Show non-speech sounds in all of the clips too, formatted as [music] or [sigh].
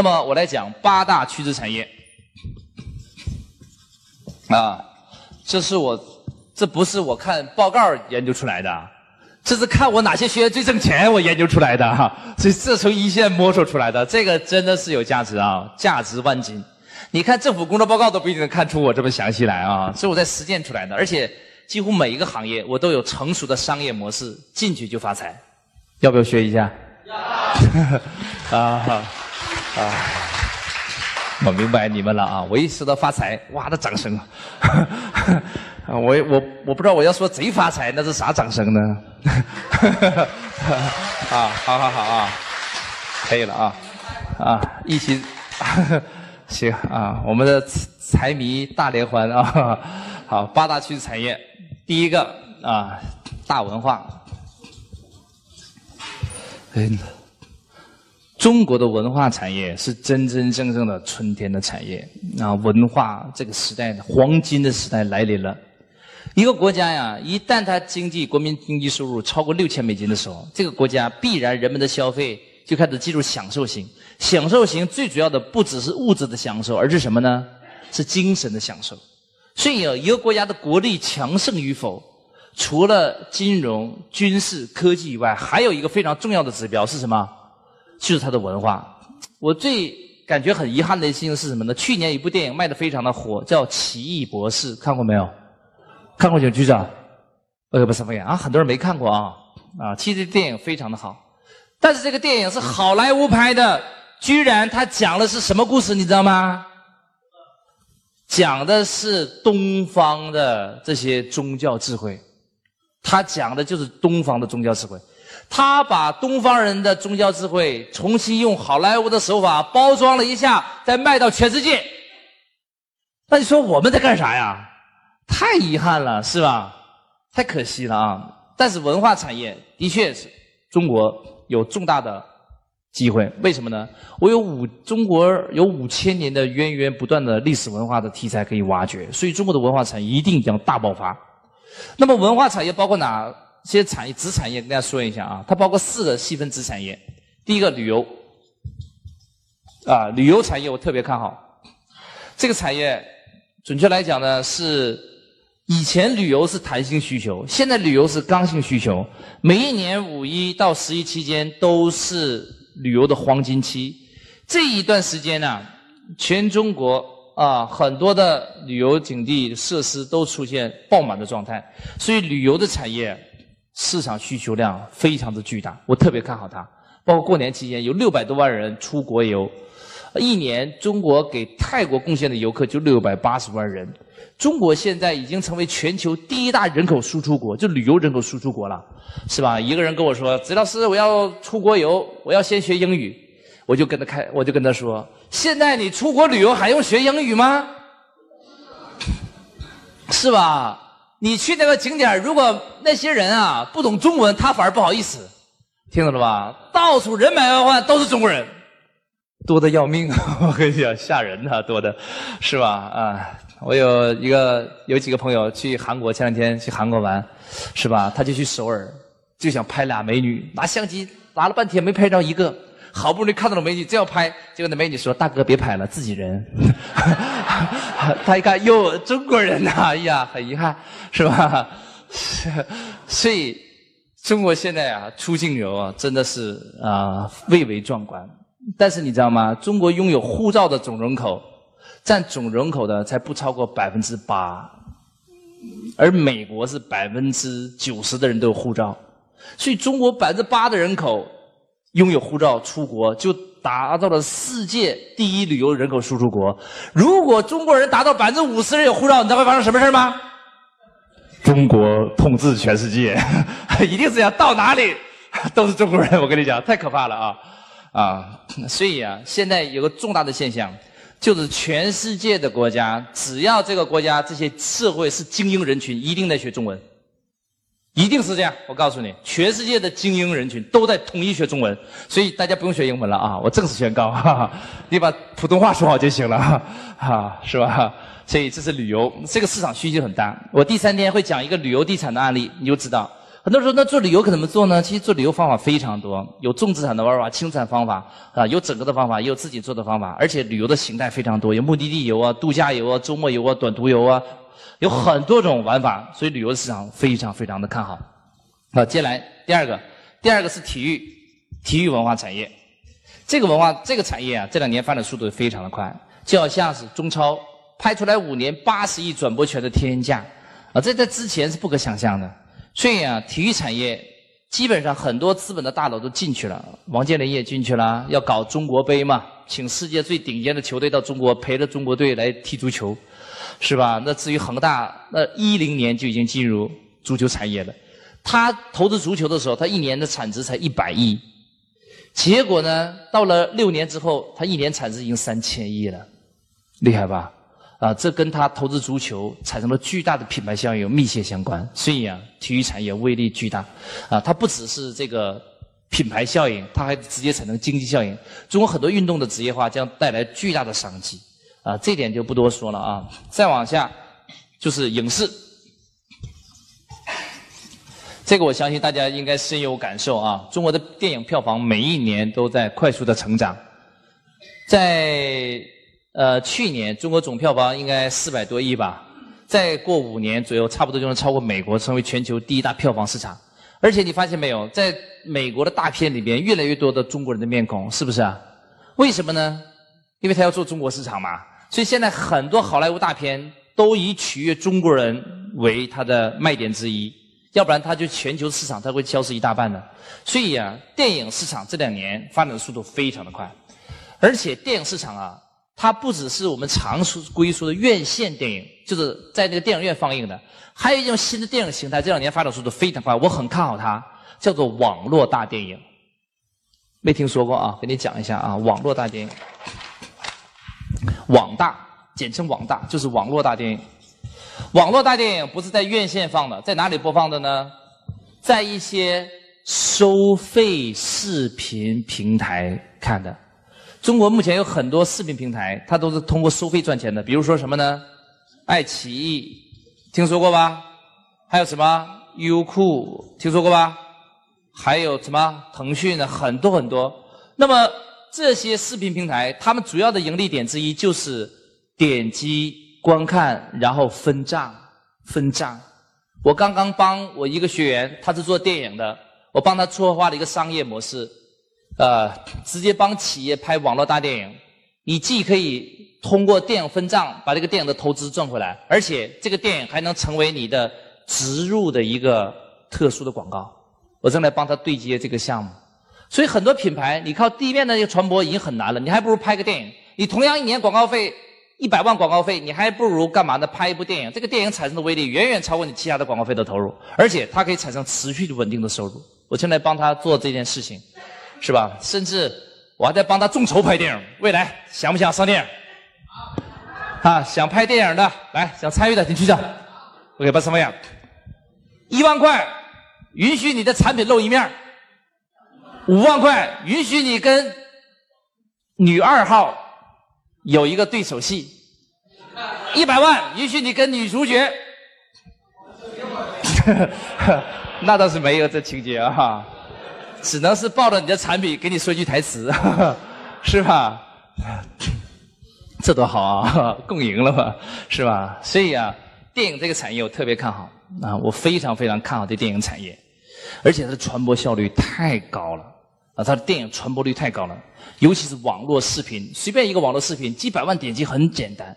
那么我来讲八大趋势产业。啊，这是我，这不是我看报告研究出来的，这是看我哪些学员最挣钱我研究出来的哈。所以这从一线摸索出来的，这个真的是有价值啊，价值万金。你看政府工作报告都不一定能看出我这么详细来啊，是我在实践出来的，而且几乎每一个行业我都有成熟的商业模式，进去就发财。要不要学一下？要。[laughs] 啊啊。我明白你们了啊！我一说到发财，哇的掌声啊！[laughs] 我我我不知道我要说贼发财，那是啥掌声呢？[laughs] 啊，好好好啊，可以了啊啊，一起 [laughs] 行啊！我们的财迷大联欢啊！好，八大趋势产业，第一个啊，大文化。哎。中国的文化产业是真真正正的春天的产业啊！文化这个时代的黄金的时代来临了。一个国家呀，一旦它经济国民经济收入超过六千美金的时候，这个国家必然人们的消费就开始进入享受型。享受型最主要的不只是物质的享受，而是什么呢？是精神的享受。所以，一个国家的国力强盛与否，除了金融、军事、科技以外，还有一个非常重要的指标是什么？就是它的文化。我最感觉很遗憾的事情是什么呢？去年一部电影卖的非常的火，叫《奇异博士》，看过没有？看过请举手。呃，不是不是啊，很多人没看过啊。啊，其实电影非常的好，但是这个电影是好莱坞拍的，居然它讲的是什么故事？你知道吗？讲的是东方的这些宗教智慧，它讲的就是东方的宗教智慧。他把东方人的宗教智慧重新用好莱坞的手法包装了一下，再卖到全世界。那你说我们在干啥呀？太遗憾了，是吧？太可惜了啊！但是文化产业的确是中国有重大的机会。为什么呢？我有五中国有五千年的源源不断的历史文化的题材可以挖掘，所以中国的文化产业一定将大爆发。那么文化产业包括哪？这些产业子产业跟大家说一下啊，它包括四个细分子产业。第一个旅游，啊，旅游产业我特别看好。这个产业，准确来讲呢，是以前旅游是弹性需求，现在旅游是刚性需求。每一年五一到十一期间都是旅游的黄金期，这一段时间呢，全中国啊很多的旅游景地设施都出现爆满的状态，所以旅游的产业。市场需求量非常的巨大，我特别看好它。包括过年期间有六百多万人出国游，一年中国给泰国贡献的游客就六百八十万人。中国现在已经成为全球第一大人口输出国，就旅游人口输出国了，是吧？一个人跟我说：“子老师，我要出国游，我要先学英语。”我就跟他开，我就跟他说：“现在你出国旅游还用学英语吗？是吧？”你去那个景点如果那些人啊不懂中文，他反而不好意思，听懂了吧？到处人满为患，都是中国人，多的要命！[laughs] 我跟你讲，吓人呐，多的，是吧？啊，我有一个有几个朋友去韩国，前两天去韩国玩，是吧？他就去首尔，就想拍俩美女，拿相机拿了半天没拍着一个。好不容易看到了美女，正要拍，结果那美女说：“大哥别拍了，自己人。[laughs] ”他一看，哟，中国人呐，哎呀，很遗憾，是吧？[laughs] 所以中国现在啊，出境游啊，真的是啊，蔚为壮观。但是你知道吗？中国拥有护照的总人口，占总人口的才不超过百分之八，而美国是百分之九十的人都有护照，所以中国百分之八的人口。拥有护照出国，就达到了世界第一旅游人口输出国。如果中国人达到百分之五十人有护照，你知道会发生什么事吗？中国统治全世界，[laughs] 一定是这样，到哪里 [laughs] 都是中国人。我跟你讲，太可怕了啊！啊，所以啊，现在有个重大的现象，就是全世界的国家，只要这个国家这些社会是精英人群，一定在学中文。一定是这样，我告诉你，全世界的精英人群都在统一学中文，所以大家不用学英文了啊！我正式宣告，哈哈，你把普通话说好就行了，哈，[laughs] 是吧？所以这是旅游，这个市场需求很大。我第三天会讲一个旅游地产的案例，你就知道很多人说，那做旅游可怎么做呢？其实做旅游方法非常多，有重资产的玩法、轻资产方法啊，有整个的方法，也有自己做的方法。而且旅游的形态非常多，有目的地游啊、度假游啊、周末游啊、短途游啊，有很多种玩法。所以旅游市场非常非常的看好。好，接下来第二个，第二个是体育，体育文化产业。这个文化这个产业啊，这两年发展速度非常的快，就好像是中超拍出来五年八十亿转播权的天价啊，这在之前是不可想象的。所以啊，体育产业基本上很多资本的大佬都进去了，王健林也进去了，要搞中国杯嘛，请世界最顶尖的球队到中国陪着中国队来踢足球，是吧？那至于恒大，那一零年就已经进入足球产业了。他投资足球的时候，他一年的产值才一百亿，结果呢，到了六年之后，他一年产值已经三千亿了，厉害吧？啊，这跟他投资足球产生了巨大的品牌效应密切相关，所以啊，体育产业威力巨大，啊，它不只是这个品牌效应，它还直接产生经济效应。中国很多运动的职业化将带来巨大的商机，啊，这点就不多说了啊。再往下就是影视，这个我相信大家应该深有感受啊。中国的电影票房每一年都在快速的成长，在。呃，去年中国总票房应该四百多亿吧，再过五年左右，差不多就能超过美国，成为全球第一大票房市场。而且你发现没有，在美国的大片里边，越来越多的中国人的面孔，是不是啊？为什么呢？因为他要做中国市场嘛。所以现在很多好莱坞大片都以取悦中国人为它的卖点之一，要不然它就全球市场它会消失一大半的。所以啊，电影市场这两年发展的速度非常的快，而且电影市场啊。它不只是我们常说、归说的院线电影，就是在那个电影院放映的，还有一种新的电影形态，这两年发展速度非常快，我很看好它，叫做网络大电影。没听说过啊？给你讲一下啊，网络大电影，网大，简称网大，就是网络大电影。网络大电影不是在院线放的，在哪里播放的呢？在一些收费视频平台看的。中国目前有很多视频平台，它都是通过收费赚钱的。比如说什么呢？爱奇艺，听说过吧？还有什么优酷，听说过吧？还有什么腾讯的，很多很多。那么这些视频平台，他们主要的盈利点之一就是点击观看，然后分账，分账。我刚刚帮我一个学员，他是做电影的，我帮他策划了一个商业模式。呃，直接帮企业拍网络大电影，你既可以通过电影分账把这个电影的投资赚回来，而且这个电影还能成为你的植入的一个特殊的广告。我正在帮他对接这个项目，所以很多品牌你靠地面的一个传播已经很难了，你还不如拍个电影。你同样一年广告费一百万广告费，你还不如干嘛呢？拍一部电影，这个电影产生的威力远远超过你其他的广告费的投入，而且它可以产生持续的稳定的收入。我正在帮他做这件事情。是吧？甚至我还在帮他众筹拍电影。未来想不想上电影？啊，想拍电影的来，想参与的请举手。我给把什么呀？一万块允许你的产品露一面五万块允许你跟女二号有一个对手戏，一百万允许你跟女主角。[laughs] 那倒是没有这情节啊。只能是抱着你的产品给你说一句台词，[laughs] 是吧？[laughs] 这多好啊，[laughs] 共赢了嘛，是吧？所以啊，电影这个产业我特别看好啊，我非常非常看好这电影产业，而且它的传播效率太高了啊，它的电影传播率太高了，尤其是网络视频，随便一个网络视频几百万点击很简单，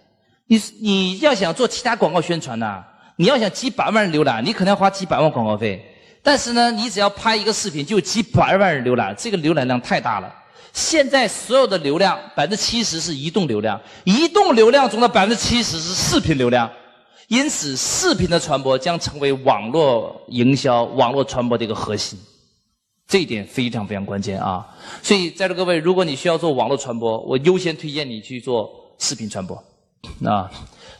你你要想做其他广告宣传呢，你要想几百万浏览，你可能要花几百万广告费。但是呢，你只要拍一个视频，就有几百万人浏览，这个浏览量太大了。现在所有的流量，百分之七十是移动流量，移动流量中的百分之七十是视频流量，因此视频的传播将成为网络营销、网络传播的一个核心。这一点非常非常关键啊！所以在座各位，如果你需要做网络传播，我优先推荐你去做视频传播，啊，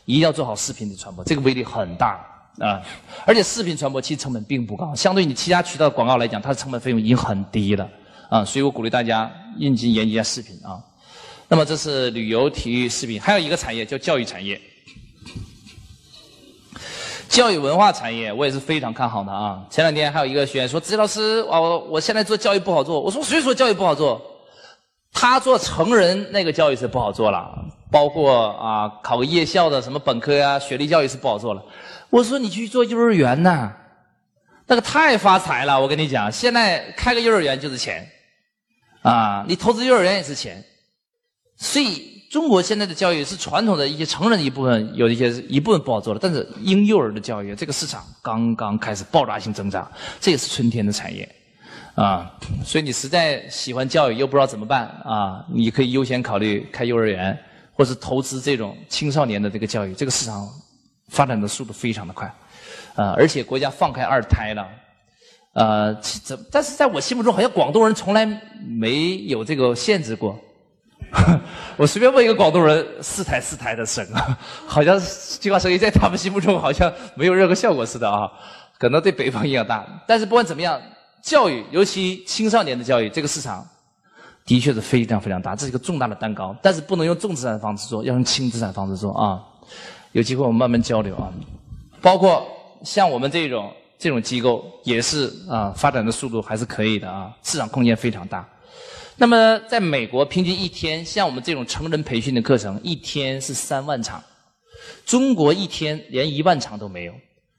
一定要做好视频的传播，这个威力很大。啊，而且视频传播其实成本并不高，相对你其他渠道广告来讲，它的成本费用已经很低了啊，所以我鼓励大家应急研究一下视频啊。那么这是旅游、体育、视频，还有一个产业叫教育产业。教育文化产业我也是非常看好的啊。前两天还有一个学员说：“子老师，我我现在做教育不好做。”我说：“谁说教育不好做？他做成人那个教育是不好做了，包括啊考个夜校的什么本科呀，学历教育是不好做了。”我说：“你去做幼儿园呐，那个太发财了。我跟你讲，现在开个幼儿园就是钱，啊，你投资幼儿园也是钱，所以。”中国现在的教育是传统的一些成人的一部分，有一些一部分不好做了。但是婴幼儿的教育这个市场刚刚开始爆炸性增长，这也是春天的产业，啊，所以你实在喜欢教育又不知道怎么办啊，你可以优先考虑开幼儿园，或是投资这种青少年的这个教育。这个市场发展的速度非常的快，啊，而且国家放开二胎了，呃，怎？但是在我心目中，好像广东人从来没有这个限制过。[laughs] 我随便问一个广东人，四胎四胎的生啊，[laughs] 好像计划生育在他们心目中好像没有任何效果似的啊，可能对北方影响大。但是不管怎么样，教育尤其青少年的教育，这个市场的确是非常非常大，这是一个重大的蛋糕。但是不能用重资产的方式做，要用轻资产方式做啊。有机会我们慢慢交流啊。包括像我们这种这种机构也是啊，发展的速度还是可以的啊，市场空间非常大。那么，在美国，平均一天像我们这种成人培训的课程，一天是三万场。中国一天连一万场都没有，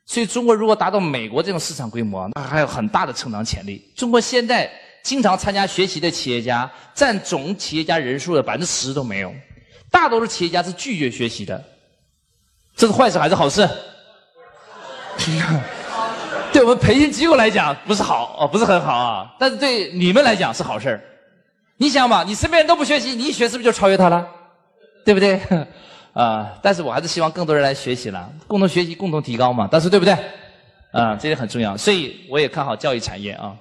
所以中国如果达到美国这种市场规模，那还有很大的成长潜力。中国现在经常参加学习的企业家占总企业家人数的百分之十都没有，大多数企业家是拒绝学习的。这是坏事还是好事？[laughs] 对我们培训机构来讲不是好哦，不是很好啊。但是对你们来讲是好事儿。你想嘛，你身边人都不学习，你一学是不是就超越他了？对不对？啊，但是我还是希望更多人来学习了，共同学习，共同提高嘛。但是对不对？啊，这些很重要，所以我也看好教育产业啊。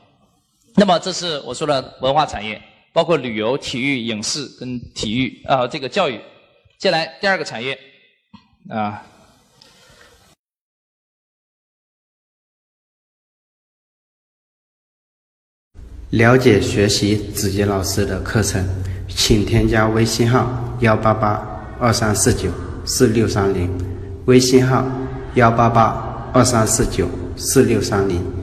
那么这是我说的文化产业，包括旅游、体育、影视跟体育啊，这个教育。接下来第二个产业啊。了解学习子杰老师的课程，请添加微信号幺八八二三四九四六三零，微信号幺八八二三四九四六三零。